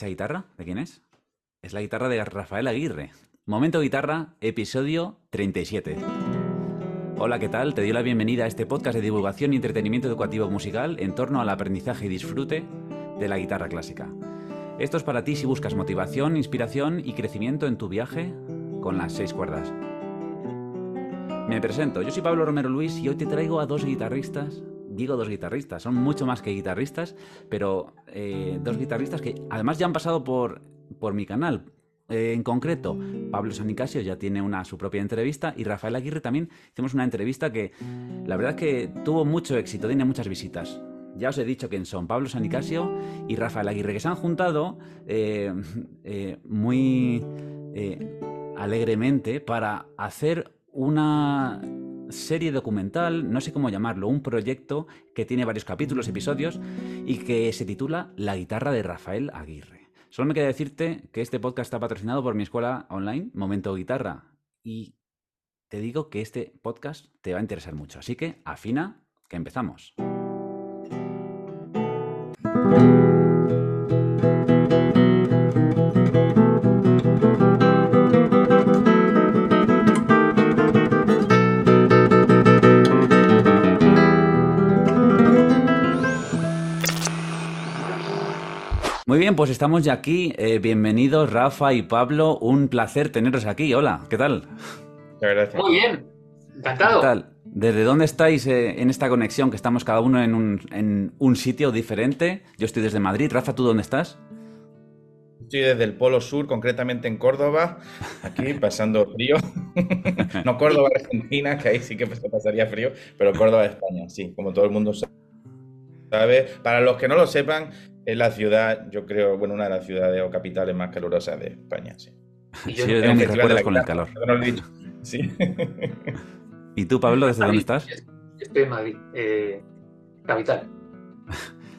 ¿Esa guitarra? ¿De quién es? Es la guitarra de Rafael Aguirre. Momento Guitarra, episodio 37. Hola, ¿qué tal? Te doy la bienvenida a este podcast de divulgación y entretenimiento educativo musical en torno al aprendizaje y disfrute de la guitarra clásica. Esto es para ti si buscas motivación, inspiración y crecimiento en tu viaje con las seis cuerdas. Me presento, yo soy Pablo Romero Luis y hoy te traigo a dos guitarristas digo dos guitarristas, son mucho más que guitarristas, pero eh, dos guitarristas que además ya han pasado por, por mi canal. Eh, en concreto, Pablo Sanicasio ya tiene una, su propia entrevista y Rafael Aguirre también hicimos una entrevista que la verdad es que tuvo mucho éxito, tiene muchas visitas. Ya os he dicho quién son Pablo Sanicasio y Rafael Aguirre, que se han juntado eh, muy alegremente para hacer una serie documental, no sé cómo llamarlo, un proyecto que tiene varios capítulos, episodios y que se titula La guitarra de Rafael Aguirre. Solo me queda decirte que este podcast está patrocinado por mi escuela online, Momento Guitarra, y te digo que este podcast te va a interesar mucho. Así que afina, que empezamos. Pues estamos ya aquí. Eh, bienvenidos Rafa y Pablo. Un placer teneros aquí. Hola, ¿qué tal? Gracias. Muy bien, encantado. ¿Qué tal? ¿Desde dónde estáis eh, en esta conexión? Que estamos cada uno en un, en un sitio diferente. Yo estoy desde Madrid. Rafa, ¿tú dónde estás? Estoy desde el Polo Sur, concretamente en Córdoba, aquí pasando frío. no Córdoba, Argentina, que ahí sí que se pasaría frío, pero Córdoba, España, sí, como todo el mundo sabe. Para los que no lo sepan, es la ciudad, yo creo, bueno, una de las ciudades o capitales más calurosas de España, sí. Sí, yo tengo mis recuerdos con el calor. Sí. ¿Y tú, Pablo, desde dónde estás? Estoy en Madrid, eh, capital.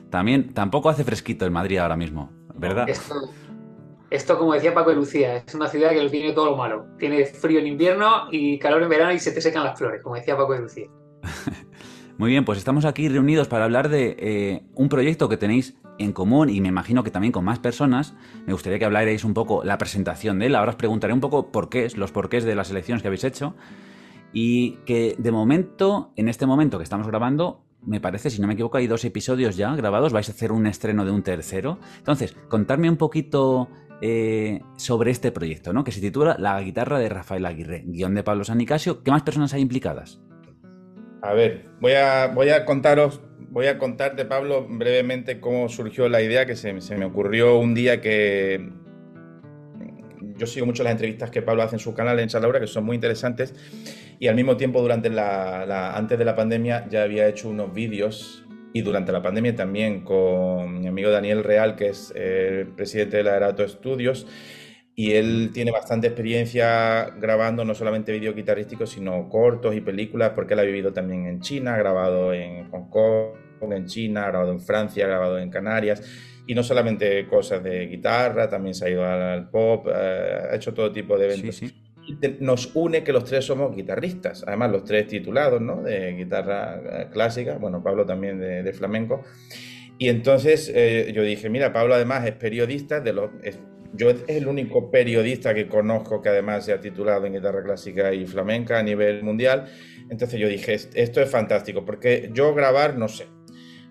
También, tampoco hace fresquito en Madrid ahora mismo, ¿verdad? Esto, esto, como decía Paco de Lucía, es una ciudad que lo tiene todo lo malo. Tiene frío en invierno y calor en verano y se te secan las flores, como decía Paco de Lucía. Muy bien, pues estamos aquí reunidos para hablar de eh, un proyecto que tenéis en común y me imagino que también con más personas. Me gustaría que hablarais un poco la presentación de él. Ahora os preguntaré un poco por qué, los porqués de las elecciones que habéis hecho. Y que de momento, en este momento que estamos grabando, me parece, si no me equivoco, hay dos episodios ya grabados. Vais a hacer un estreno de un tercero. Entonces, contadme un poquito eh, sobre este proyecto, ¿no? Que se titula La guitarra de Rafael Aguirre, guion de Pablo Sanicasio. ¿Qué más personas hay implicadas? A ver, voy a contaros voy a contarte, Pablo, brevemente cómo surgió la idea que se, me ocurrió un día que yo sigo mucho las entrevistas que Pablo hace en su canal en Salaura, que son muy interesantes, y al mismo tiempo, durante la, antes de la pandemia, ya había hecho unos vídeos, y durante la pandemia también con mi amigo Daniel Real, que es el presidente de la Erato Estudios, y él tiene bastante experiencia grabando no solamente vídeos guitarrísticos, sino cortos y películas, porque él ha vivido también en China, ha grabado en Hong Kong, en China, ha grabado en Francia, ha grabado en Canarias, y no solamente cosas de guitarra, también se ha ido al pop, eh, ha hecho todo tipo de eventos. nos une que los tres somos guitarristas, además los tres titulados, ¿no? De guitarra eh, clásica, bueno, Pablo también de, flamenco. Y entonces eh, yo dije, mira, Pablo además es periodista, de los, yo es el único periodista que conozco que además se ha titulado en guitarra clásica y flamenca a nivel mundial. Entonces yo dije, esto es fantástico, porque yo grabar no sé.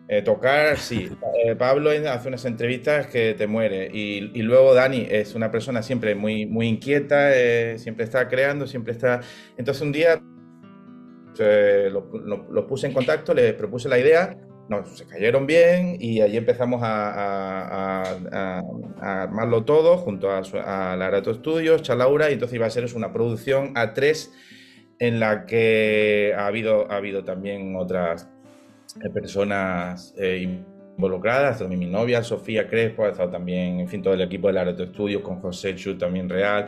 Eh, tocar, sí. Eh, Pablo hace unas entrevistas que te muere. Y, luego Dani es una persona siempre muy, muy inquieta, eh, siempre está creando, siempre está... Entonces un día lo, puse en contacto, le propuse la idea no, se cayeron bien y allí empezamos a, armarlo todo junto a, a Larato Studios, Chalaura, y entonces iba a ser una producción a tres en la que ha habido, ha habido también otras eh, personas eh, involucradas, también mi novia Sofía Crespo, ha estado también, en fin, todo el equipo de Larato Studios con José Chu también real.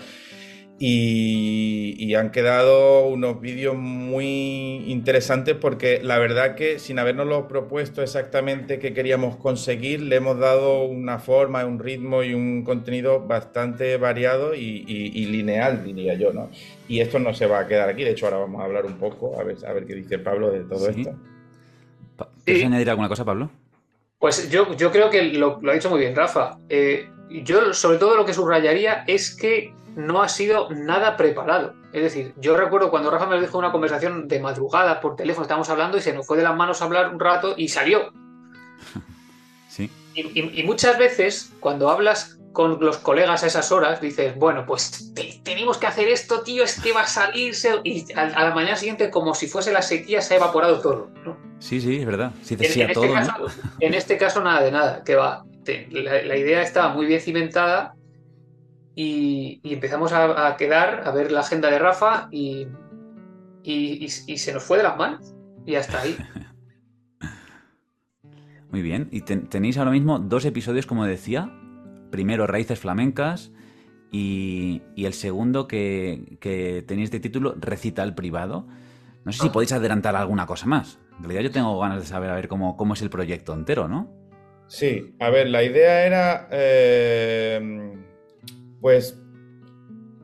Y, han quedado unos vídeos muy interesantes porque la verdad que sin habernos propuesto exactamente qué queríamos conseguir, le hemos dado una forma, un ritmo y un contenido bastante variado y, lineal, diría yo, ¿no? Y esto no se va a quedar aquí, de hecho ahora vamos a hablar un poco, a ver, a ver qué dice Pablo de todo esto. ¿Quieres añadir alguna cosa, Pablo? Pues yo, yo creo que lo, ha dicho muy bien Rafa. Eh, yo sobre todo lo que subrayaría es que no ha sido nada preparado. Es decir, yo recuerdo cuando Rafa me dijo una conversación de madrugada por teléfono, estábamos hablando y se nos fue de las manos a hablar un rato y salió. Sí. Y, muchas veces, cuando hablas con los colegas a esas horas, dices, bueno, pues tenemos que hacer esto, tío, es que va a salirse. Y a, la mañana siguiente, como si fuese la sequía, se ha evaporado todo. Sí, sí, es verdad. en, este todo, caso, en, este caso, nada de nada, que va. La, idea estaba muy bien cimentada y, empezamos a, quedar, a ver la agenda de Rafa y, y se nos fue de las manos. Y hasta ahí. Muy bien. Y tenéis ahora mismo dos episodios, como decía. Primero, Raíces Flamencas. Y, el segundo que, tenéis de título Recital Privado. No sé si ah. podéis adelantar alguna cosa más. En realidad yo tengo ganas de saber a ver cómo, cómo es el proyecto entero, ¿no? Sí, a ver, la idea era eh, pues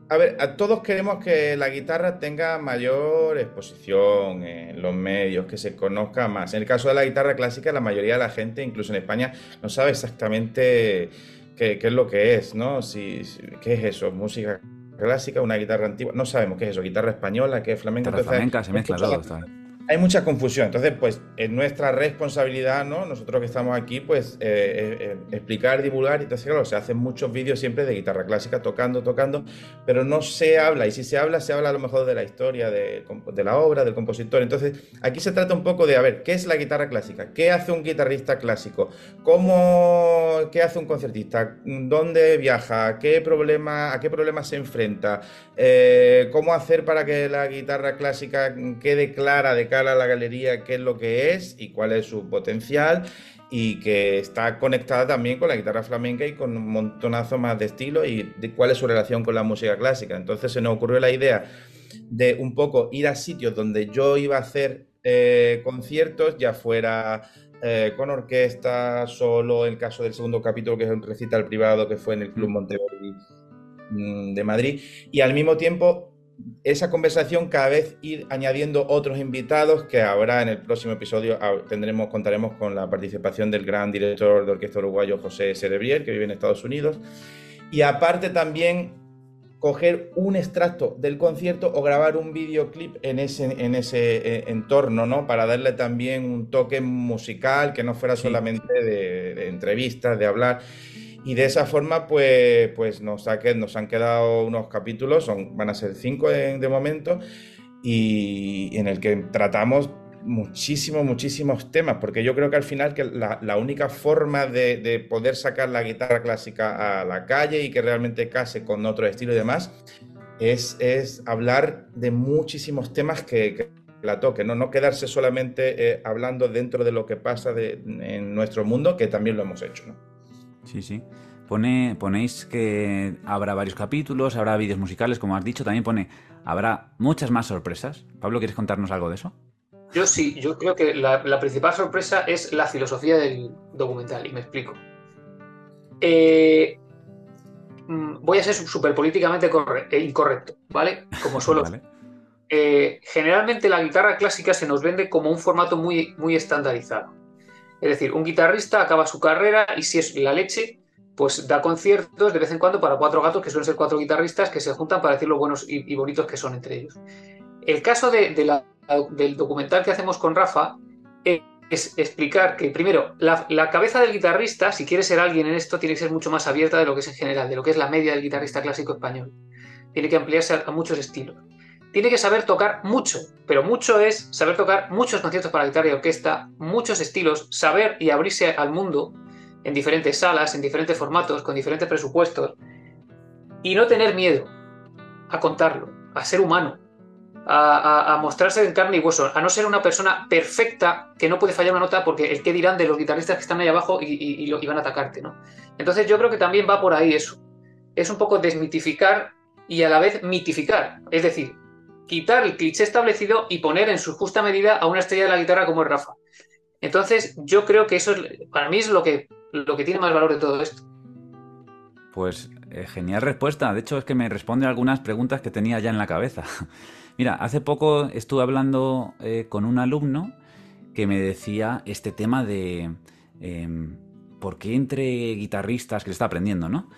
a ver, a todos queremos que la guitarra tenga mayor exposición en los medios, que se conozca más. En el caso de la guitarra clásica, la mayoría de la gente, incluso en España, no sabe exactamente qué, es lo que es, ¿no? Si, ¿Qué es eso? ¿Música clásica? ¿Una guitarra antigua? No sabemos qué es eso. ¿Guitarra española? ¿Qué es flamenca? Guitarra flamenca, se mezcla todo hay mucha confusión. Entonces, pues es nuestra responsabilidad, ¿no? Nosotros que estamos aquí, pues eh, eh, eh, explicar, divulgar. Entonces, claro, se hacen muchos vídeos siempre de guitarra clásica, tocando, tocando, pero no se habla. Y si se habla, se habla a lo mejor de la historia, de, la obra, del compositor. Entonces, aquí se trata un poco de, a ver, ¿qué es la guitarra clásica? ¿Qué hace un guitarrista clásico? ¿Cómo, ¿Qué hace un concertista? ¿Dónde viaja? ¿Qué problema, ¿A qué problemas se enfrenta? ¿Cómo hacer para que la guitarra clásica quede clara de cada a la galería qué es lo que es y cuál es su potencial y que está conectada también con la guitarra flamenca y con un montonazo más de estilo y de cuál es su relación con la música clásica. Entonces se nos ocurrió la idea de un poco ir a sitios donde yo iba a hacer eh, conciertos, ya fuera eh, con orquesta, solo, en el caso del segundo capítulo, que es un recital privado que fue en el Club Monteverdi mm, de Madrid, y al mismo tiempo esa conversación cada vez ir añadiendo otros invitados que ahora en el próximo episodio tendremos, contaremos con la participación del gran director de orquesta uruguayo José Cerebriel, que vive en Estados Unidos. Y aparte también coger un extracto del concierto o grabar un videoclip en ese, en ese eh, entorno, ¿no? Para darle también un toque musical que no fuera solamente de, de entrevistas, de hablar. Y de esa forma, pues, pues nos, ha, nos han quedado unos capítulos, son, van a ser cinco de, momento, y, en el que tratamos muchísimos, muchísimos temas, porque yo creo que al final que la, única forma de, poder sacar la guitarra clásica a la calle y que realmente case con otro estilo y demás, es, es hablar de muchísimos temas que, la toque, ¿no? no quedarse solamente eh, hablando dentro de lo que pasa en nuestro mundo, que también lo hemos hecho. ¿no? Sí, sí. Pone, ponéis que habrá varios capítulos, habrá vídeos musicales, como has dicho, también pone, habrá muchas más sorpresas. Pablo, ¿quieres contarnos algo de eso? Yo sí, yo creo que la, principal sorpresa es la filosofía del documental, y me explico. Eh, mm, voy a ser súper políticamente eh, incorrecto, ¿vale? Como suelo. Eh, generalmente la guitarra clásica se nos vende como un formato muy, muy estandarizado. Es decir, un guitarrista acaba su carrera y si es la leche, pues da conciertos de vez en cuando para cuatro gatos, que suelen ser cuatro guitarristas que se juntan para decir lo buenos y, bonitos que son entre ellos. El caso de, del documental que hacemos con Rafa es explicar que, primero, la, cabeza del guitarrista, si quiere ser alguien en esto, tiene que ser mucho más abierta de lo que es en general, de lo que es la media del guitarrista clásico español. Tiene que ampliarse a muchos estilos tiene que saber tocar mucho, pero mucho es saber tocar muchos conciertos para guitarra y orquesta, muchos estilos, saber y abrirse al mundo en diferentes salas, en diferentes formatos, con diferentes presupuestos, y no tener miedo a contarlo, a ser humano, a, mostrarse en carne y hueso, a no ser una persona perfecta que no puede fallar una nota porque el qué dirán de los guitarristas que están ahí abajo y, y van a atacarte, ¿no? Entonces yo creo que también va por ahí eso. Es un poco desmitificar y a la vez mitificar. Es decir, quitar el cliché establecido y poner en su justa medida a una estrella de la guitarra como es Rafa. Entonces, yo creo que eso es, para mí es lo que, lo que tiene más valor de todo esto. Pues eh, genial respuesta. De hecho, es que me responde algunas preguntas que tenía ya en la cabeza. Mira, hace poco estuve hablando eh, con un alumno que me decía este tema de em, ¿por qué entre guitarristas que está aprendiendo, no?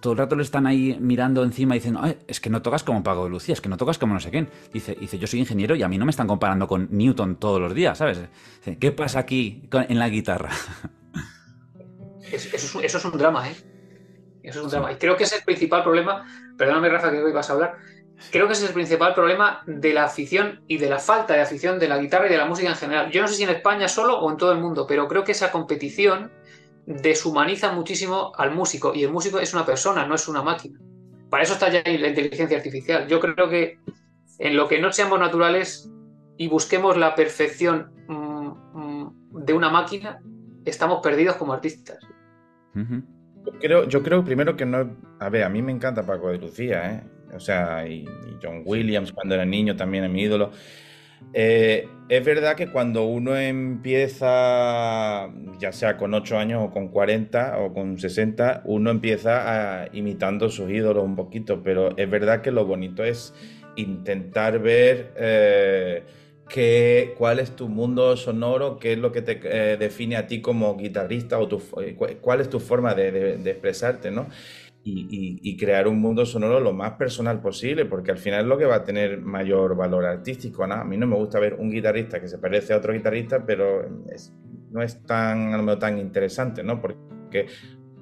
Todo el rato le están ahí mirando encima y diciendo, es que no tocas como Paco de Lucía, es que no tocas como no sé quién. Dice, dice, yo soy ingeniero y a mí no me están comparando con Newton todos los días, ¿sabes? ¿Qué pasa aquí en la guitarra? Eso, es, un drama, ¿eh? Eso es un drama. Y creo que es el principal problema, perdóname Rafa que hoy vas a hablar, creo que ese es el principal problema de la afición y de la falta de afición de la guitarra y de la música en general. Yo no sé si en España solo o en todo el mundo, pero creo que esa competición deshumaniza muchísimo al músico y el músico es una persona, no es una máquina. Para eso está ya la inteligencia artificial. Yo creo que en lo que no seamos naturales y busquemos la perfección mm, mm, de una máquina, estamos perdidos como artistas. yo, creo, yo creo primero que no... A ver, a mí me encanta Paco de Lucía, ¿eh? O sea, y, y John Williams cuando era niño también es mi ídolo. Eh, es verdad que cuando uno empieza, ya sea con 8 años o con 40 o con 60, uno empieza a, imitando sus ídolos un poquito, pero es verdad que lo bonito es intentar ver eh, qué, cuál es tu mundo sonoro, qué es lo que te eh, define a ti como guitarrista o cuál es tu forma de, de expresarte, ¿no? Y, crear un mundo sonoro lo más personal posible, porque al final es lo que va a tener mayor valor artístico. A mí no me gusta ver un guitarrista que se parece a otro guitarrista, pero no es tan, tan interesante, ¿no? Porque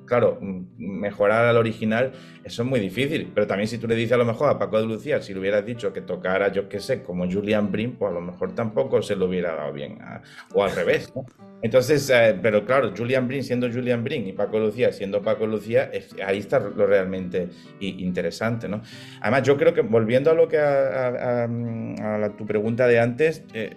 claro, mejorar al original, eso es muy difícil. Pero también si tú le dices a lo mejor a Paco de Lucía, si le hubieras dicho que tocara, yo qué sé, como Julian Brin, pues a lo mejor tampoco se lo hubiera dado bien. o al revés, ¿no? Entonces, eh, pero claro, Julian Brin siendo Julian Brin y Paco Lucía siendo Paco Lucía, ahí está lo realmente interesante, ¿no? Además, yo creo que volviendo a lo que a, tu pregunta de antes, eh,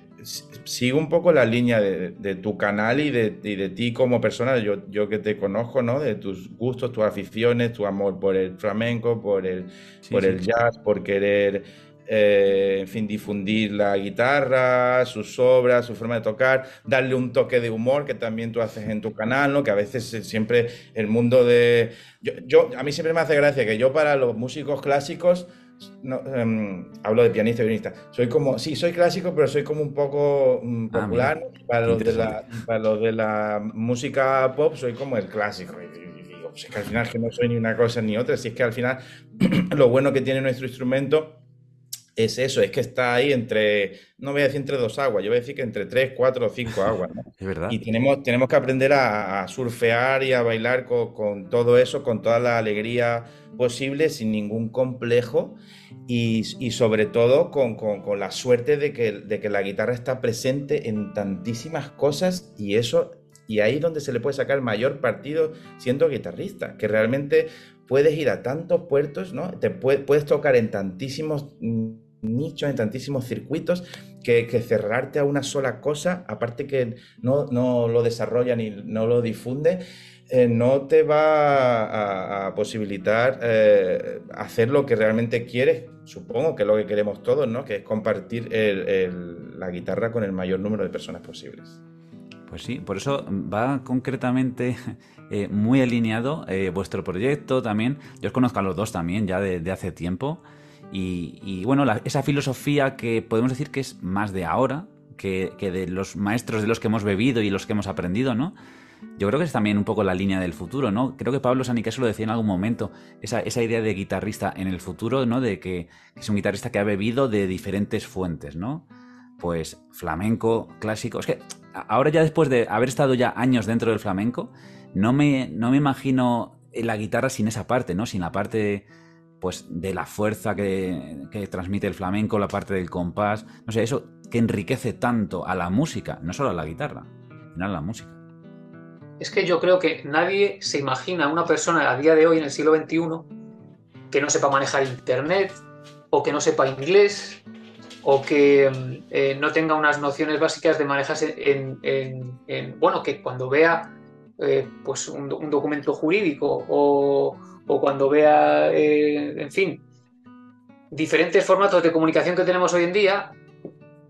sigo un poco la línea de, tu canal y de, de, ti como persona, yo, yo que te conozco, ¿no? De tus gustos, tus aficiones, tu amor por el flamenco, por el, por el jazz, por querer, eh, en fin, difundir la guitarra, sus obras, su forma de tocar, darle un toque de humor que también tú haces en tu canal, ¿no? Que a veces siempre el mundo de... Yo, yo a mí siempre me hace gracia que yo para los músicos clásicos no, em, hablo de pianista y violinista. Soy como, sí, soy clásico, pero soy como un poco mm, ah, popular. para, los de la, para los de la música pop, soy como el clásico. Y, digo, pues es que al final que no soy ni una cosa ni otra. Si es que al final lo bueno que tiene nuestro instrumento es eso, es que está ahí entre, no voy a decir entre dos aguas, yo voy a decir que entre tres, cuatro o cinco aguas. Es verdad. Y tenemos, tenemos que aprender a, surfear y a bailar con, todo eso, con toda la alegría posible, sin ningún complejo y, sobre todo con, la suerte de que, de que la guitarra está presente en tantísimas cosas y eso y ahí es donde se le puede sacar mayor partido siendo guitarrista, que realmente puedes ir a tantos puertos, ¿no? Te puedes tocar en tantísimos mm, nichos, en tantísimos circuitos, que, cerrarte a una sola cosa, aparte que no, lo desarrolla ni no lo difunde, eh, no te va a, posibilitar eh, hacer lo que realmente quieres, supongo que es lo que queremos todos, ¿no? Que es compartir la guitarra con el mayor número de personas posibles. Pues sí, por eso va concretamente eh, muy alineado vuestro proyecto también. Yo os conozco a los dos también ya de hace tiempo. Y, bueno, esa filosofía que podemos decir que es más de ahora, que, de los maestros de los que hemos bebido y los que hemos aprendido, ¿no? Yo creo que es también un poco la línea del futuro, ¿no? Creo que Pablo Saniqueso lo decía en algún momento, esa, idea de guitarrista en el futuro, ¿no? De que, es un guitarrista que ha bebido de diferentes fuentes, ¿no? Pues flamenco, clásico. Es que ahora ya después de haber estado ya años dentro del flamenco, no me, no me imagino la guitarra sin esa parte, ¿no? Sin la parte pues de la fuerza que, transmite el flamenco, la parte del compás, no sé, eso que enriquece tanto a la música, no solo a la guitarra, sino a la música. Es que yo creo que nadie se imagina una persona a día de hoy, en el siglo XXI, que no sepa manejar internet, o que no sepa inglés, o que eh, no tenga unas nociones básicas de manejarse en, bueno, que cuando vea eh, pues un, documento jurídico o, o cuando vea, eh, en fin, diferentes formatos de comunicación que tenemos hoy en día,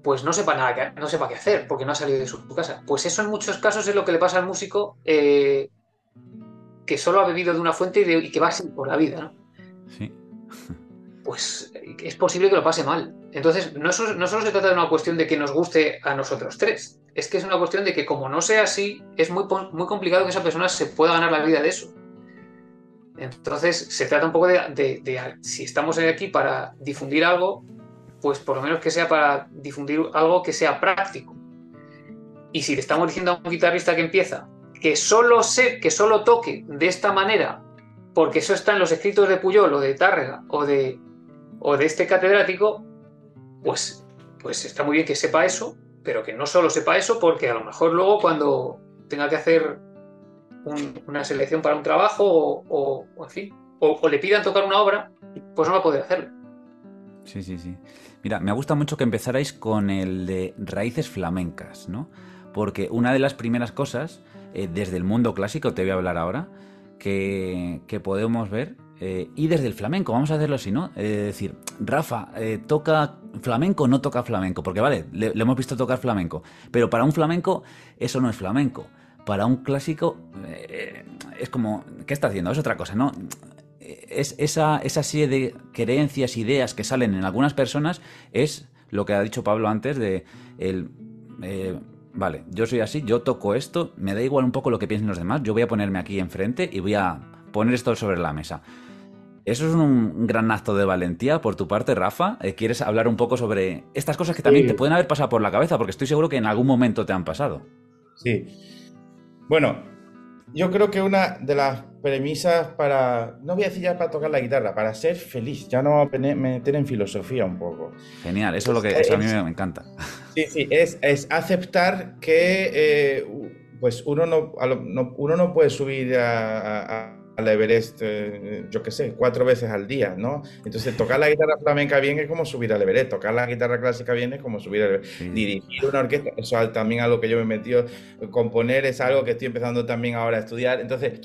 pues no sepa nada, no sepa qué hacer porque no ha salido de su casa. Pues eso en muchos casos es lo que le pasa al músico eh, que solo ha bebido de una fuente y, que va así por la vida, ¿no? Sí. Pues es posible que lo pase mal. Entonces, no, no solo se trata de una cuestión de que nos guste a nosotros tres, es que es una cuestión de que como no sea así, es muy, muy complicado que esa persona se pueda ganar la vida de eso. Entonces, se trata un poco de, si estamos aquí para difundir algo, pues por lo menos que sea para difundir algo que sea práctico. Y si le estamos diciendo a un guitarrista que empieza que solo sé, que solo toque de esta manera, porque eso está en los escritos de Puyol o de Tárrega o de, o de este catedrático, pues, pues está muy bien que sepa eso, pero que no solo sepa eso, porque a lo mejor luego cuando tenga que hacer una selección para un trabajo o, en fin, o, le pidan tocar una obra, pues no va a poder hacerlo. Sí, sí, sí. Mira, me gusta mucho que empezarais con el de raíces flamencas, ¿no? Porque una de las primeras cosas, eh, desde el mundo clásico, te voy a hablar ahora, que, podemos ver, eh, y desde el flamenco, vamos a hacerlo así, ¿no? Es decir, Rafa, eh, ¿toca flamenco o no toca flamenco? Porque vale, le, hemos visto tocar flamenco, pero para un flamenco eso no es flamenco para un clásico eh, es como, ¿qué está haciendo? Es otra cosa, ¿no? Es esa, esa serie de creencias, ideas que salen en algunas personas es lo que ha dicho Pablo antes de el... Eh, vale, yo soy así, yo toco esto, me da igual un poco lo que piensen los demás, yo voy a ponerme aquí enfrente y voy a poner esto sobre la mesa. Eso es un gran acto de valentía por tu parte, Rafa. Eh, ¿Quieres hablar un poco sobre estas cosas que también te pueden haber pasado por la cabeza? Porque estoy seguro que en algún momento te han pasado. Sí. Bueno, yo creo que una de las premisas para, no voy a decir ya para tocar la guitarra, para ser feliz, ya no vamos a meter en filosofía un poco. Genial, eso es lo que a mí me encanta. Sí, sí, es, aceptar que eh, pues uno no, uno no puede subir a al Everest, eh, yo qué sé, cuatro veces al día, ¿no? Entonces, tocar la guitarra flamenca bien es como subir al Everest, tocar la guitarra clásica bien es como subir al Everest. Dirigir una orquesta, eso es también algo que yo me he metido, componer es algo que estoy empezando también ahora a estudiar. Entonces,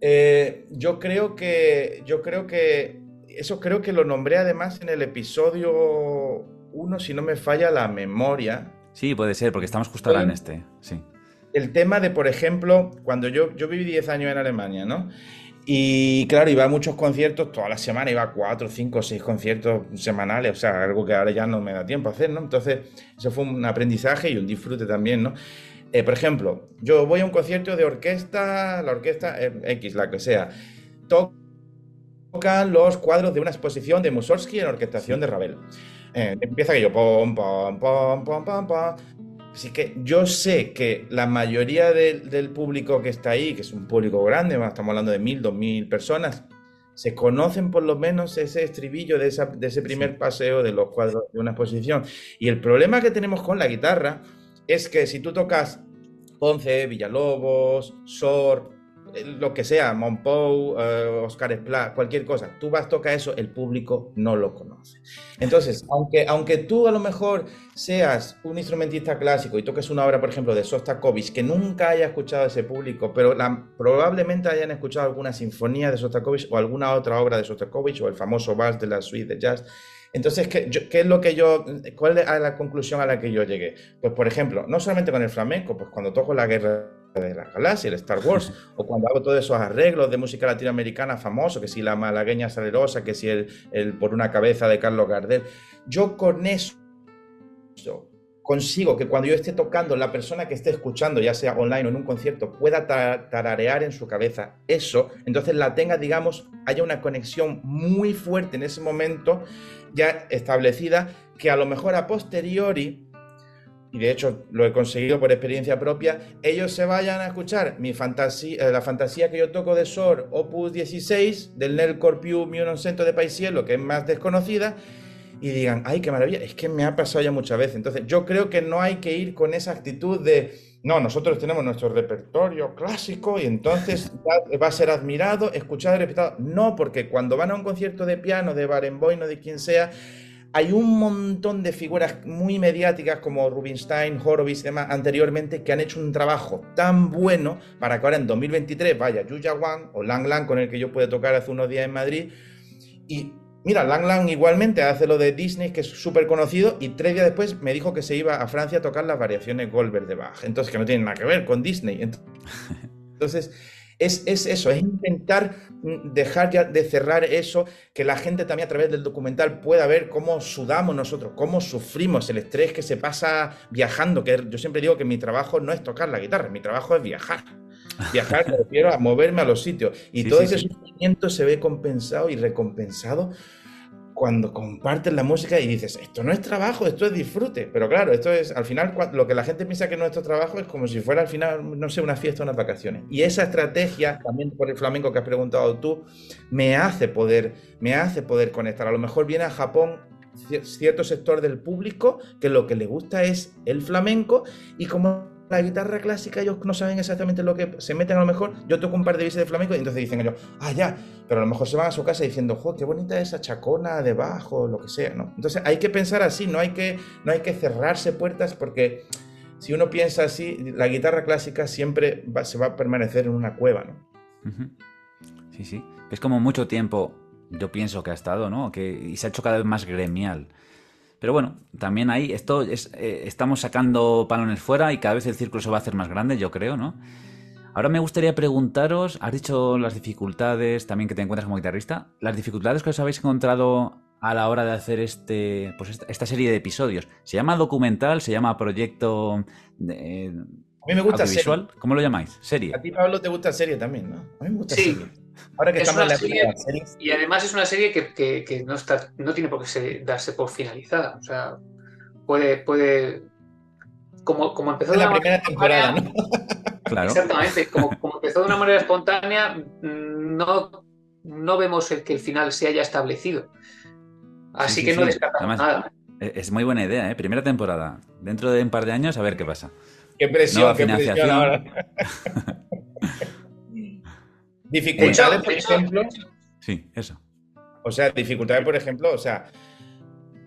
eh, yo creo que, yo creo que, eso creo que lo nombré además en el episodio 1, si no me falla la memoria. Sí, puede ser, porque estamos justo ahora en este, sí. El tema de, por ejemplo, cuando yo, yo viví 10 años en Alemania, ¿no? Y claro, iba a muchos conciertos, toda la semana iba a cuatro, cinco, seis conciertos semanales, o sea, algo que ahora ya no me da tiempo a hacer, ¿no? Entonces, eso fue un aprendizaje y un disfrute también, ¿no? Eh, por ejemplo, yo voy a un concierto de orquesta, la orquesta eh, X, la que sea, tocan los cuadros de una exposición de Mussorgsky en orquestación de Ravel. Eh, empieza que yo, pom, pom, pom, pom, pom, pom, Así que yo sé que la mayoría del público que está ahí, que es un público grande, estamos hablando de mil, dos mil personas, se conocen por lo menos ese estribillo de, ese primer paseo de los cuadros de una exposición. Y el problema que tenemos con la guitarra es que si tú tocas Ponce, Villalobos, Sor, lo que sea, Monpou, eh, Oscar Esplá, cualquier cosa, tú vas, toca eso, el público no lo conoce. Entonces, aunque, aunque tú a lo mejor seas un instrumentista clásico y toques una obra, por ejemplo, de Sostakovich, que nunca haya escuchado a ese público, pero probablemente hayan escuchado alguna sinfonía de Sostakovich o alguna otra obra de Sostakovich o el famoso vals de la suite de jazz, entonces, ¿qué, ¿qué, es lo que yo, cuál es la conclusión a la que yo llegué? Pues, por ejemplo, no solamente con el flamenco, pues cuando toco la guerra de la galaxia, el Star Wars, o cuando hago todos esos arreglos de música latinoamericana famoso, que si la malagueña salerosa, que si el, el por una cabeza de Carlos Gardel, yo con eso consigo que cuando yo esté tocando, la persona que esté escuchando, ya sea online o en un concierto, pueda tararear en su cabeza eso, entonces la tenga, digamos, haya una conexión muy fuerte en ese momento ya establecida, que a lo mejor a posteriori y de hecho lo he conseguido por experiencia propia, ellos se vayan a escuchar mi fantasía, eh, la fantasía que yo toco de Sor, Opus 16, del Nel Corpiu Mionocento de Paisiello, que es más desconocida, y digan, ay, qué maravilla, es que me ha pasado ya muchas veces. Entonces, yo creo que no hay que ir con esa actitud de, no, nosotros tenemos nuestro repertorio clásico y entonces va a ser admirado, escuchado y respetado. No, porque cuando van a un concierto de piano, de Barenboim o de quien sea, hay un montón de figuras muy mediáticas como Rubinstein, Horowitz y demás anteriormente que han hecho un trabajo tan bueno para que ahora en 2023 vaya Yuya Wang o Lang Lang con el que yo pude tocar hace unos días en Madrid y Mira, Lang Lang igualmente hace lo de Disney, que es súper conocido, y tres días después me dijo que se iba a Francia a tocar las variaciones Goldberg de Bach. Entonces, que no tienen nada que ver con Disney. Entonces, Es, eso, es intentar mm, dejar ya de cerrar eso, que la gente también a través del documental pueda ver cómo sudamos nosotros, cómo sufrimos el estrés que se pasa viajando, que yo siempre digo que mi trabajo no es tocar la guitarra, mi trabajo es viajar. Viajar me refiero a moverme a los sitios. Y todo ese sufrimiento se ve compensado y recompensado cuando compartes la música y dices, esto no es trabajo, esto es disfrute. Pero claro, esto es, al final, lo que la gente piensa que nuestro trabajo es como si fuera al final, no sé, una fiesta o unas vacaciones. Y esa estrategia, también por el flamenco que has preguntado tú, me hace poder, me hace poder conectar. A lo mejor viene a Japón cierto sector del público que lo que le gusta es el flamenco y como la guitarra clásica, ellos no saben exactamente lo que se meten a lo mejor. Yo toco un par de bises de flamenco y entonces dicen ellos, ah, ya, pero a lo mejor se van a su casa diciendo, jo, qué bonita esa chacona debajo, lo que sea, ¿no? Entonces hay que pensar así, no hay que, no hay que cerrarse puertas porque si uno piensa así, la guitarra clásica siempre se va a permanecer en una cueva, ¿no? Sí, sí. Es como mucho tiempo, yo pienso que ha estado, ¿no? Que, y se ha hecho cada vez más gremial. Pero bueno, también ahí esto es, eh, estamos sacando palones fuera y cada vez el círculo se va a hacer más grande, yo creo, ¿no? Ahora me gustaría preguntaros, has dicho las dificultades también que te encuentras como guitarrista, las dificultades que os habéis encontrado a la hora de hacer este, pues esta, serie de episodios. ¿Se llama documental? ¿Se llama proyecto de, a mí me gusta visual? ¿Cómo lo llamáis? ¿Serie? A ti, Pablo, te gusta serie también, ¿no? A mí me gusta sí. Ahora que estamos en la serie, Y además es una serie que, no, está, no tiene por qué darse por finalizada. O sea, puede. puede como, como empezó de la primera temporada, ¿no? Claro. Exactamente. Como, empezó de una manera espontánea, no, no vemos el que el final se haya establecido. Así que no descartamos nada. E, es muy buena idea, ¿eh? Primera temporada. Dentro de un par de años, a ver qué pasa. Qué presión, qué presión ahora. Dificultades, por ejemplo. Sí, eso. O sea, dificultades, por ejemplo, o sea,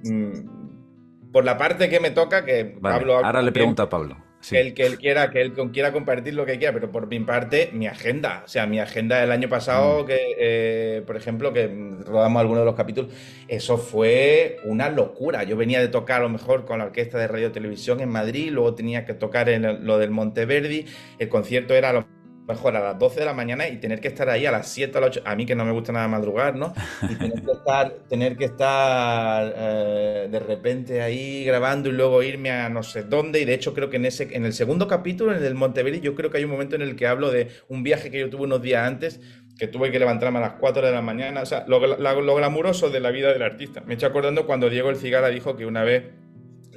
mm, por la parte que me toca, que Pablo. Ahora le pregunto a Pablo. El que él quiera, que él quiera compartir lo que quiera, pero por mi parte, mi agenda. O sea, mi agenda del año pasado, mm. que, eh, por ejemplo, que rodamos algunos de los capítulos, eso fue una locura. Yo venía de tocar a lo mejor con la orquesta de radio televisión en Madrid, luego tenía que tocar en lo del Monteverdi, el concierto era lo mejor a las 12 de la mañana y tener que estar ahí a las 7 a las 8, a mí que no me gusta nada madrugar, ¿no? Y tener que estar, tener que estar eh, de repente ahí grabando y luego irme a no sé dónde. Y de hecho creo que en, ese, en el segundo capítulo, en el del Monteverdi, yo creo que hay un momento en el que hablo de un viaje que yo tuve unos días antes, que tuve que levantarme a las 4 de la mañana. O sea, lo, lo glamuroso de la vida del artista. Me estoy acordando cuando Diego El Cigala dijo que una vez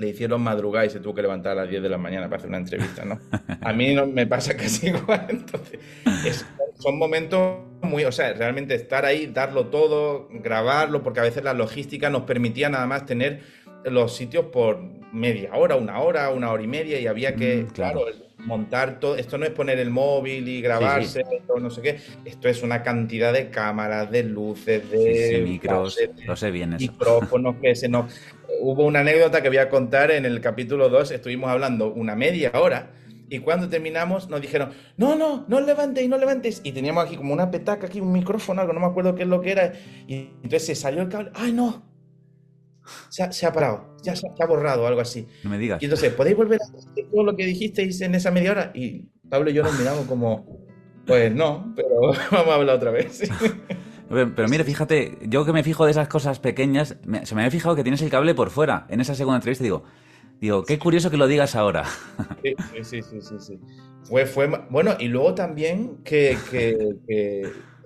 le hicieron madrugar y se tuvo que levantar a las 10 de la mañana para hacer una entrevista, ¿no? A mí no me pasa casi igual, entonces son momentos muy, o sea, realmente estar ahí, darlo todo, grabarlo, porque a veces la logística nos permitía nada más tener los sitios por media hora, una hora, una hora y media y había que, mm, claro. montar todo, esto no es poner el móvil y grabarse, no sé qué, esto es una cantidad de cámaras, de luces, de micros, no sé bien eso. micrófonos que se nos hubo una anécdota que voy a contar en el capítulo 2, estuvimos hablando una media hora y cuando terminamos nos dijeron, no, no, no levantéis, no levantéis. Y teníamos aquí como una petaca, aquí un micrófono, algo, no me acuerdo qué es lo que era. Y entonces se salió el cable, ay no, se ha, se ha parado, ya se, ha borrado, algo así. No me digas. Y entonces, ¿podéis volver a decir todo lo que dijisteis en esa media hora? Y Pablo y yo nos miramos como, pues no, pero vamos a hablar otra vez. Pero mire, fíjate, yo que me fijo de esas cosas pequeñas, se me había fijado que tienes el cable por fuera en esa segunda entrevista. Digo, digo, qué curioso que lo digas ahora. Sí, sí, sí, sí, sí. Fue, fue, bueno, y luego también que,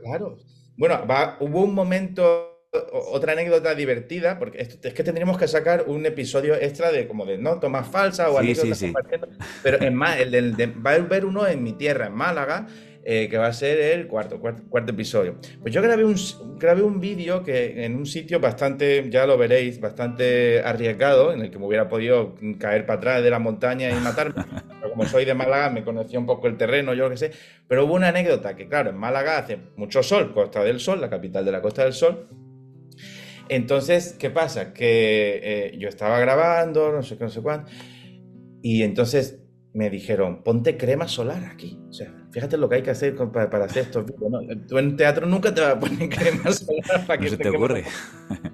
claro, bueno, hubo un momento, otra anécdota divertida, porque es que tendríamos que sacar un episodio extra de como de no tomas falsa o sí, sí, sí. Pero es más, el, va a haber uno en mi tierra, en Málaga, eh, que va a ser el cuarto, cuarto, episodio. Pues yo grabé un, grabé un vídeo que en un sitio bastante, ya lo veréis, bastante arriesgado, en el que me hubiera podido caer para atrás de la montaña y matarme. Pero como soy de Málaga, me conocía un poco el terreno, yo lo que sé. Pero hubo una anécdota que, claro, en Málaga hace mucho sol, Costa del Sol, la capital de la Costa del Sol. Entonces, ¿qué pasa? Que eh, yo estaba grabando, no sé qué, no sé cuánto. Y entonces me dijeron, ponte crema solar aquí. O sea, fíjate lo que hay que hacer para, hacer estos vídeos. ¿no? Tú en teatro nunca te vas a poner crema solar para que se te, ocurre.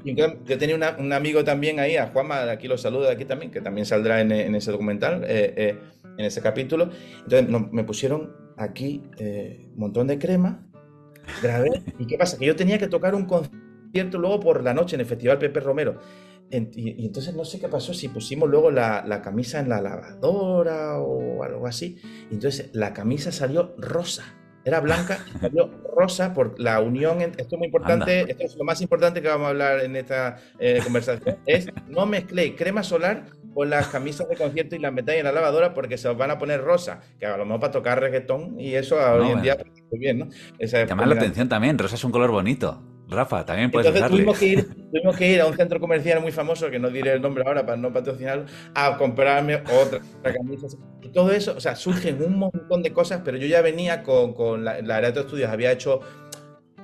yo tenía un amigo también ahí, a Juanma, aquí lo saludo de aquí también, que también saldrá en, ese documental, eh, eh, en ese capítulo. Entonces me pusieron aquí eh, un montón de crema, grabé. ¿Y qué pasa? Que yo tenía que tocar un concierto luego por la noche en el Festival Pepe Romero. Y, entonces no sé qué pasó, si pusimos luego la, la, camisa en la lavadora o algo así. Y entonces la camisa salió rosa. Era blanca salió rosa por la unión. Esto es muy importante, esto es lo más importante que vamos a hablar en esta eh, conversación. Es no mezclé crema solar con las camisas de concierto y las metáis en la lavadora porque se os van a poner rosa, que a lo mejor para tocar reggaetón y eso hoy en día muy bien, ¿no? Esa Llama la atención también, rosa es un color bonito. Rafa, también puedes Entonces tuvimos que, ir, tuvimos que ir a un centro comercial muy famoso, que no diré el nombre ahora para no patrocinarlo, a comprarme otra, camisa. Y todo eso, o sea, surgen un montón de cosas, pero yo ya venía con, la, la Estudios, Studios, había hecho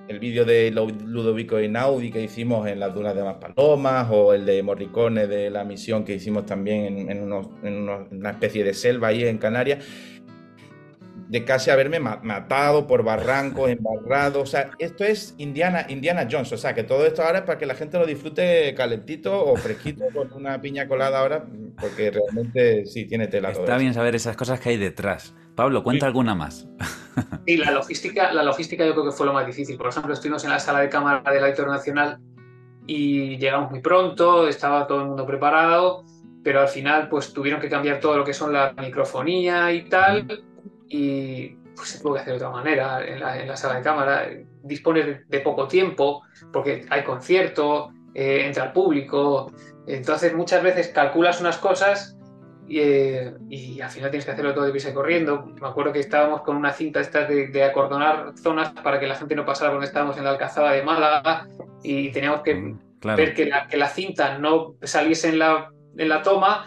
el vídeo de Ludovico Inaudi que hicimos en las dunas de Maspalomas o el de Morricone de la misión que hicimos también en, una especie de selva ahí en Canarias, de casi haberme matado por barrancos, embarrado. O sea, esto es Indiana, Indiana Jones. O sea, que todo esto ahora es para que la gente lo disfrute calentito o fresquito con una piña colada ahora, porque realmente sí tiene tela. Está bien saber esas cosas que hay detrás. Pablo, cuenta alguna más. Sí, la logística, la logística yo creo que fue lo más difícil. Por ejemplo, estuvimos en la sala de cámara del Auditor Nacional y llegamos muy pronto, estaba todo el mundo preparado, pero al final pues tuvieron que cambiar todo lo que son la microfonía y tal, y pues se tuvo que hacer de otra manera en la, sala de cámara. Dispones de, poco tiempo porque hay concierto, eh, entra el público, entonces muchas veces calculas unas cosas eh, y, al final tienes que hacerlo todo de prisa y corriendo. Me acuerdo que estábamos con una cinta esta de, acordonar zonas para que la gente no pasara porque estábamos en la Alcazaba de Málaga y teníamos que mm, ver que la, que la, cinta no saliese en la, en la toma,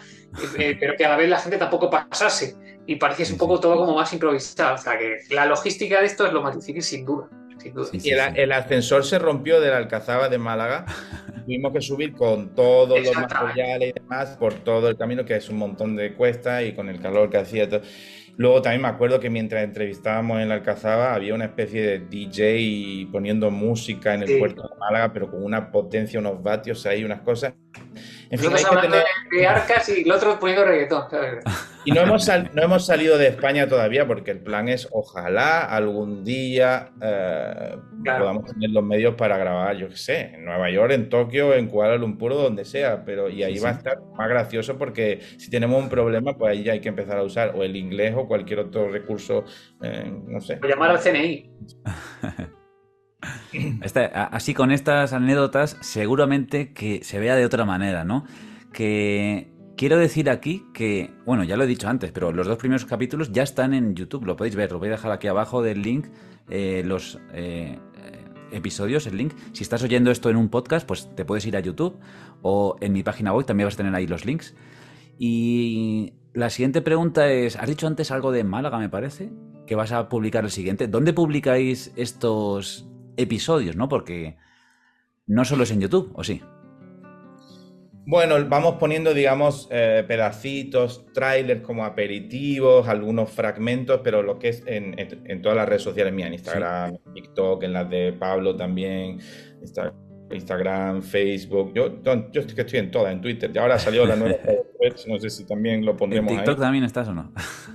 eh, pero que a la vez la gente tampoco pasase. Y pareciese un poco todo como más improvisado. O sea que la logística de esto es lo más difícil, sin duda. y el, el, ascensor se rompió de la Alcazaba de Málaga tuvimos que subir con todos los materiales y demás por todo el camino, que es un montón de cuesta y con el calor que hacía. Todo. Luego también me acuerdo que mientras entrevistábamos en la Alcazaba había una especie de DJ poniendo música en el puerto de Málaga, pero con una potencia, unos vatios ahí, unas cosas. En fin, hay que tener... de arcas y el otro poniendo reggaetón. Y no hemos, no hemos salido de España todavía porque el plan es ojalá algún día eh, podamos tener los medios para grabar, yo qué sé, en Nueva York, en Tokio, en Kuala Lumpur, donde sea, pero y ahí va a estar más gracioso porque si tenemos un problema, pues ahí ya hay que empezar a usar o el inglés o cualquier otro recurso, eh, no sé. O llamar al CNI. así con estas anécdotas, seguramente que se vea de otra manera, ¿no? Que quiero decir aquí que, bueno, ya lo he dicho antes, pero los dos primeros capítulos ya están en YouTube, lo podéis ver, lo voy a dejar aquí abajo del link, eh, los eh, episodios, el link. Si estás oyendo esto en un podcast, pues te puedes ir a YouTube o en mi página web también vas a tener ahí los links. Y la siguiente pregunta es, has dicho antes algo de Málaga, me parece, que vas a publicar el siguiente. ¿Dónde publicáis estos episodios, no? Porque no solo es en YouTube, ¿o sí? Bueno, vamos poniendo, digamos, eh, pedacitos, trailers como aperitivos, algunos fragmentos, pero lo que es en, todas las redes sociales mías, en Instagram, TikTok, en las de Pablo también, Instagram, Facebook. Yo, yo estoy en todas, en Twitter. Ya ahora salió la nueva no sé si también lo pondremos ¿En TikTok también estás o no?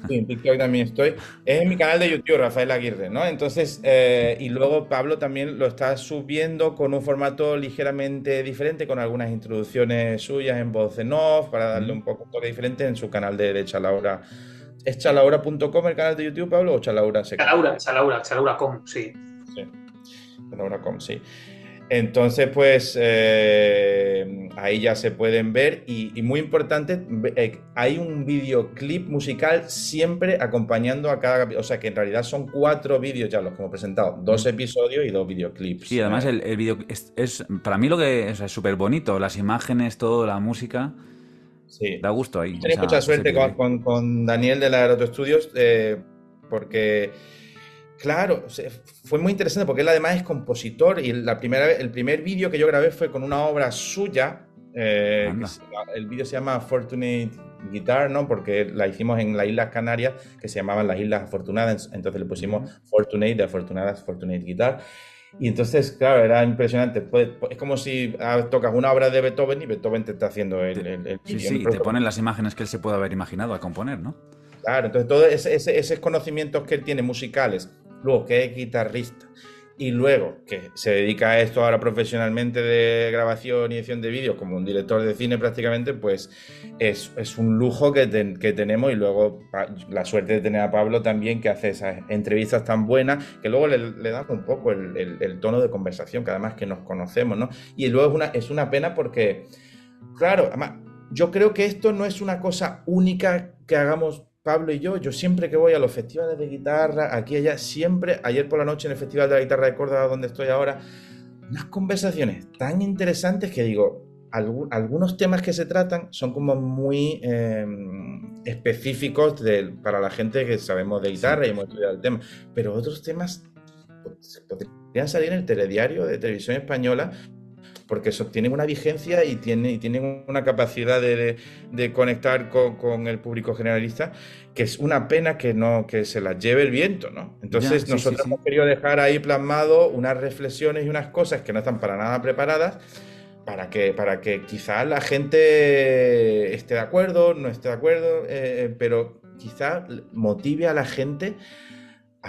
Sí, en TikTok también estoy. Es en mi canal de YouTube, Rafael Aguirre, ¿no? Entonces, eh, y luego Pablo también lo está subiendo con un formato ligeramente diferente, con algunas introducciones suyas en voz en off, para darle un poco de toque diferente en su canal de, de Chalaura. ¿Es chalaura.com el canal de YouTube, Pablo, o Chalaura? Chalaura, Chalaura, Chalaura.com, sí. Sí, Chalaura.com, sí. Entonces, pues eh, ahí ya se pueden ver y, muy importante, eh, hay un videoclip musical siempre acompañando a cada o sea que en realidad son cuatro vídeos ya los que hemos presentado, dos episodios y dos videoclips. Sí, además el, el video es, para mí lo que es súper bonito, las imágenes, toda la música. Sí. Da gusto ahí. Tengo mucha suerte con, Daniel de la Aeroto Studios eh, porque Claro, fue muy interesante porque él además es compositor y la primera, el primer vídeo que yo grabé fue con una obra suya. Eh, el vídeo se llama Fortunate Guitar, ¿no? Porque la hicimos en las Islas Canarias, que se llamaban las Islas Afortunadas, entonces le pusimos Fortunate de Afortunadas, Fortunate Guitar. Y entonces, claro, era impresionante. Pues, pues, es como si ah, tocas una obra de Beethoven y Beethoven te está haciendo el, el, Sí, sí, te ponen las imágenes que él se puede haber imaginado a componer, ¿no? Claro, entonces todos esos conocimientos que él tiene musicales, luego que es guitarrista, y luego que se dedica a esto ahora profesionalmente de grabación y edición de vídeos como un director de cine prácticamente, pues es, un lujo que, que, tenemos y luego la suerte de tener a Pablo también que hace esas entrevistas tan buenas que luego le, le damos un poco el, tono de conversación, que además que nos conocemos, ¿no? Y luego es una, es una pena porque, claro, además, yo creo que esto no es una cosa única que hagamos Pablo y yo, yo siempre que voy a los festivales de guitarra, aquí y allá, siempre, ayer por la noche en el Festival de la Guitarra de Córdoba, donde estoy ahora, unas conversaciones tan interesantes que digo, algunos temas que se tratan son como muy em, específicos para la gente que sabemos de guitarra y hemos estudiado el tema, pero otros temas pues, podrían salir en el telediario de televisión española porque tienen una vigencia y, tiene, y tienen una capacidad de, conectar con, el público generalista que es una pena que no que se las lleve el viento, ¿no? Entonces nosotros hemos querido dejar ahí plasmado unas reflexiones y unas cosas que no están para nada preparadas para que, para que quizás la gente esté de acuerdo, no esté de acuerdo, eh, eh, pero quizás motive a la gente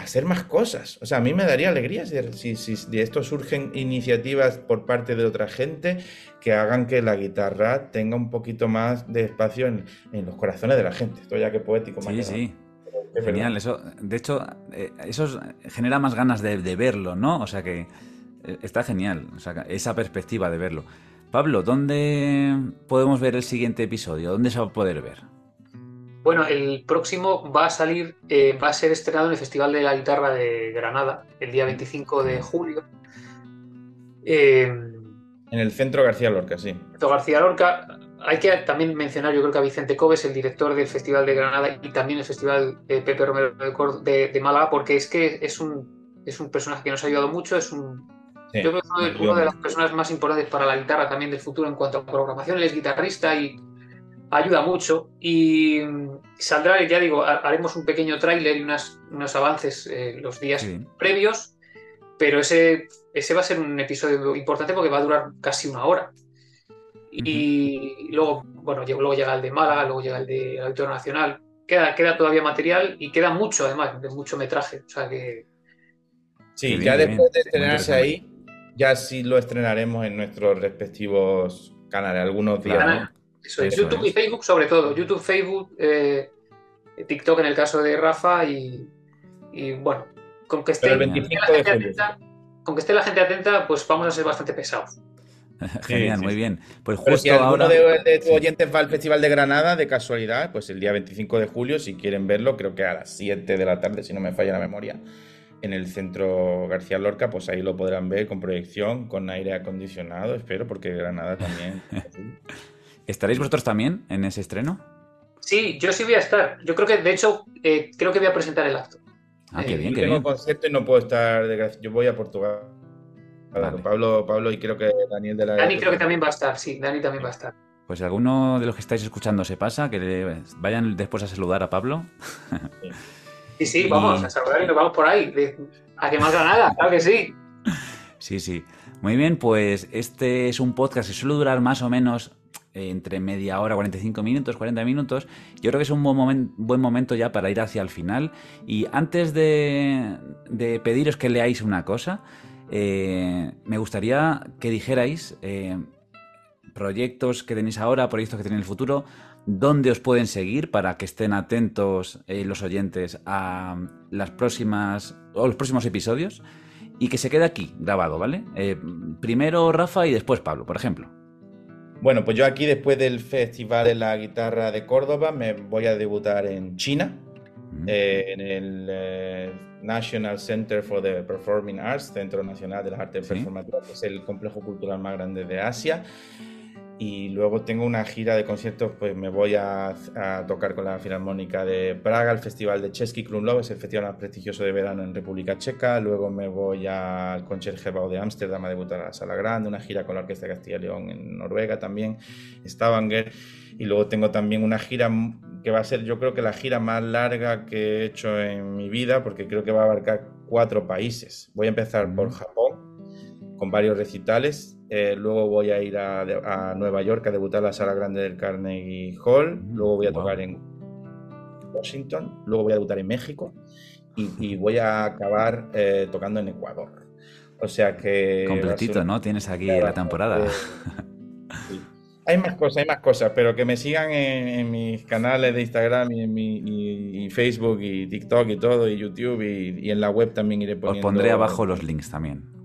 hacer más cosas. O sea, a mí me daría alegría si, de esto surgen iniciativas por parte de otra gente que hagan que la guitarra tenga un poquito más de espacio en, los corazones de la gente. Esto ya que poético. Sí, sí. Genial, eso, de hecho, eh, eso genera más ganas de, verlo, ¿no? O sea que eh, está genial, o sea, esa perspectiva de verlo. Pablo, ¿dónde podemos ver el siguiente episodio? ¿Dónde se va a poder ver? Bueno, el próximo va a salir, eh, va a ser estrenado en el Festival de la Guitarra de Granada, el día 25 de julio. Em, en el Centro García Lorca, sí. Centro García Lorca. Hay que también mencionar, yo creo que a Vicente Cobes, el director del Festival de Granada y también el Festival de Pepe Romero de, Málaga, porque es que es un, es un personaje que nos ha ayudado mucho, es un, yo creo que es una de las personas más importantes para la guitarra también del futuro en cuanto a programación. Él es guitarrista y ayuda mucho y saldrá, ya digo, haremos un pequeño tráiler y unos avances eh, los días previos, pero ese, ese va a ser un episodio importante porque va a durar casi una hora. Y luego, bueno, luego llega el de Málaga, luego llega el de Auditorio Nacional. Queda, queda todavía material y queda mucho, además, de mucho metraje. O sea que. Sí, ya después de estrenarse ahí, ya sí lo estrenaremos en nuestros respectivos canales, algunos días. YouTube y Facebook sobre todo. YouTube, Facebook, eh, TikTok en el caso de Rafa y, bueno, con que, esté, la gente atenta, con que esté la gente atenta, pues vamos a ser bastante pesados. Genial, muy bien. Pues justo si alguno de, tus oyentes va al Festival de Granada de casualidad, pues el día 25 de julio, si quieren verlo, creo que a las 7 de la tarde, si no me falla la memoria, en el centro García Lorca, pues ahí lo podrán ver con proyección, con aire acondicionado, espero, porque Granada también. ¿Estaréis vosotros también en ese estreno? Sí, yo sí voy a estar. Yo creo que, de hecho, eh, creo que voy a presentar el acto. Ah, qué bien, qué tengo concierto y no puedo estar, de Yo voy a Portugal. Pablo, Pablo y creo que Daniel de la... Dani creo que también va a estar, sí, Dani también va a estar. Pues si alguno de los que estáis escuchando se pasa, que vayan después a saludar a Pablo. Sí, sí, vamos a saludar y nos vamos por ahí. A que más nada, claro que sí. Sí, sí. Muy bien, pues este es un podcast que suele durar más o menos entre media hora, 45 minutos, 40 minutos. Yo creo que es un buen, buen momento ya para ir hacia el final. Y antes de, pediros que leáis una cosa, eh, me gustaría que dijerais eh, proyectos que tenéis ahora, proyectos que tenéis en el futuro, dónde os pueden seguir para que estén atentos eh, los oyentes a las próximas o los próximos episodios y que se quede aquí grabado, ¿vale? primero Rafa y después Pablo, por ejemplo. Bueno, pues yo aquí después del Festival de la Guitarra de Córdoba me voy a debutar en China, eh, en el eh, National Center for the Performing Arts, Centro Nacional de las Artes Performativas, que es el complejo cultural más grande de Asia y luego tengo una gira de conciertos, pues me voy a, tocar con la Filarmónica de Praga, el Festival de Chesky Krumlov, es el festival más prestigioso de verano en República Checa, luego me voy al Concertgebouw de Ámsterdam a debutar a la Sala Grande, una gira con la Orquesta de Castilla y León en Noruega también, Stavanger, y luego tengo también una gira que va a ser yo creo que la gira más larga que he hecho en mi vida, porque creo que va a abarcar cuatro países. Voy a empezar por Japón, con varios recitales, eh, luego voy a ir a, Nueva York a debutar en la sala grande del Carnegie Hall. Luego voy a tocar en Washington, luego voy a debutar en México y, voy a acabar eh, tocando en Ecuador. O sea que... Completito, ¿no? Tienes aquí la temporada. Hay más cosas, hay más cosas, pero que me sigan en, mis canales de Instagram y en mi Facebook y TikTok y todo, y YouTube y, en la web también iré poniendo. Os pondré abajo los links también.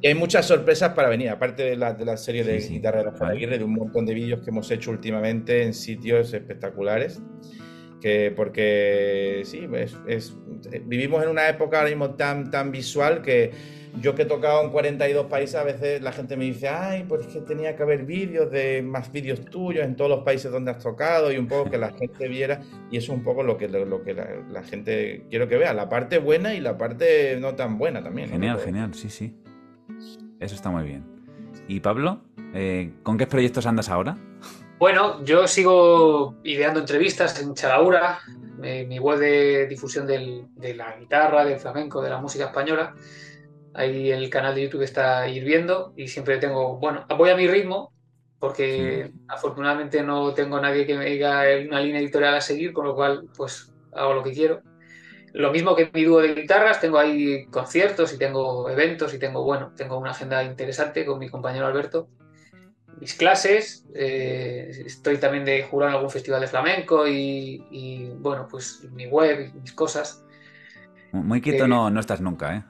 Y hay muchas sorpresas para venir, aparte de la, de la serie de guitarra de Rafael Aguirre, de un montón de vídeos que hemos hecho últimamente en sitios espectaculares. Que porque sí, es, vivimos en una época ahora mismo tan, tan visual que yo que he tocado en 42 países, a veces la gente me dice, ay, pues es que tenía que haber vídeos de más vídeos tuyos en todos los países donde has tocado y un poco que la gente viera. Y eso es un poco lo que, lo, que la, gente quiero que vea, la parte buena y la parte no tan buena también. Genial, genial, sí, sí. Eso está muy bien. ¿Y Pablo, eh, con qué proyectos andas ahora? Bueno, yo sigo ideando entrevistas en Chalaura, mi web de difusión de la guitarra, del flamenco, de la música española. Ahí el canal de YouTube está hirviendo y siempre tengo, bueno, voy a mi ritmo porque afortunadamente no tengo nadie que me diga una línea editorial a seguir, con lo cual pues hago lo que quiero. Lo mismo que mi dúo de guitarras, tengo ahí conciertos y tengo eventos y tengo, bueno, tengo una agenda interesante con mi compañero Alberto. Mis clases, eh, estoy también de jurado en algún festival de flamenco y, bueno, pues mi web y mis cosas. Muy quieto eh, no, no estás nunca, ¿eh?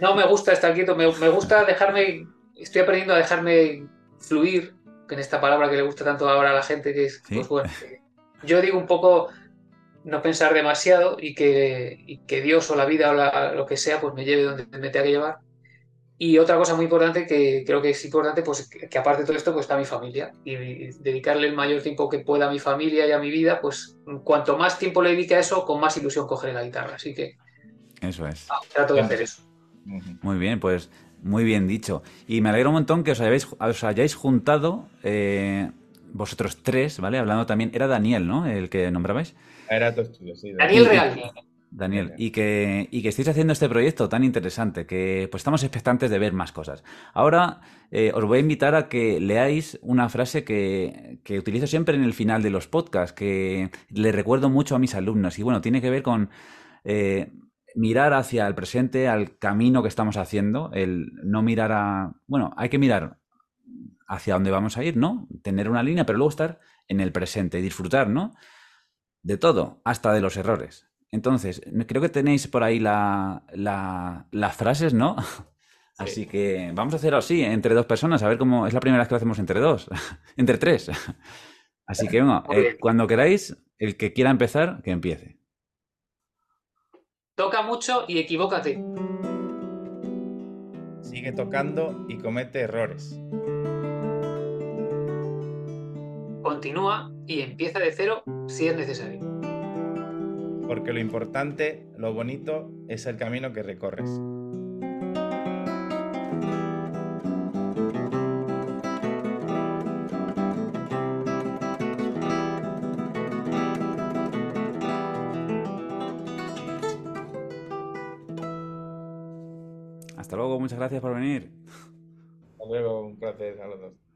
No me gusta estar quieto, me, gusta dejarme, estoy aprendiendo a dejarme fluir, en esta palabra que le gusta tanto ahora a la gente, que es, pues bueno, yo digo un poco no pensar demasiado y que, que Dios o la vida o lo que sea, pues me lleve donde me tenga que llevar. Y otra cosa muy importante que creo que es importante, pues que, aparte de todo esto, pues está mi familia. Y, dedicarle el mayor tiempo que pueda a mi familia y a mi vida, pues cuanto más tiempo le dedique a eso, con más ilusión cogeré la guitarra. Así que eso es. Ah, trato de hacer eso. Muy bien, pues muy bien dicho. Y me alegro un montón que os, os hayáis juntado eh, vosotros tres, ¿vale? Hablando también, era Daniel, ¿no? El que nombrabais. Era tu estudio, sí. Daniel, Real. Daniel, y que, y que estéis haciendo este proyecto tan interesante, que pues estamos expectantes de ver más cosas. Ahora eh, os voy a invitar a que leáis una frase que, que, utilizo siempre en el final de los podcasts, que le recuerdo mucho a mis alumnos, y bueno, tiene que ver con eh, mirar hacia el presente, al camino que estamos haciendo, el no mirar a... Bueno, hay que mirar hacia dónde vamos a ir, ¿no? Tener una línea, pero luego estar en el presente y disfrutar, ¿no? De todo, hasta de los errores. Entonces, creo que tenéis por ahí la, las frases, ¿no? Así que vamos a hacerlo así, entre dos personas, a ver cómo es la primera vez que lo hacemos entre dos, entre tres. Así que, bueno, eh, cuando queráis, el que quiera empezar, que empiece. Toca mucho y equivócate. Sigue tocando y comete errores. Continúa y empieza de cero si es necesario. Porque lo importante, lo bonito, es el camino que recorres. Hasta luego, muchas gracias por venir. Hasta luego, un placer, saludos.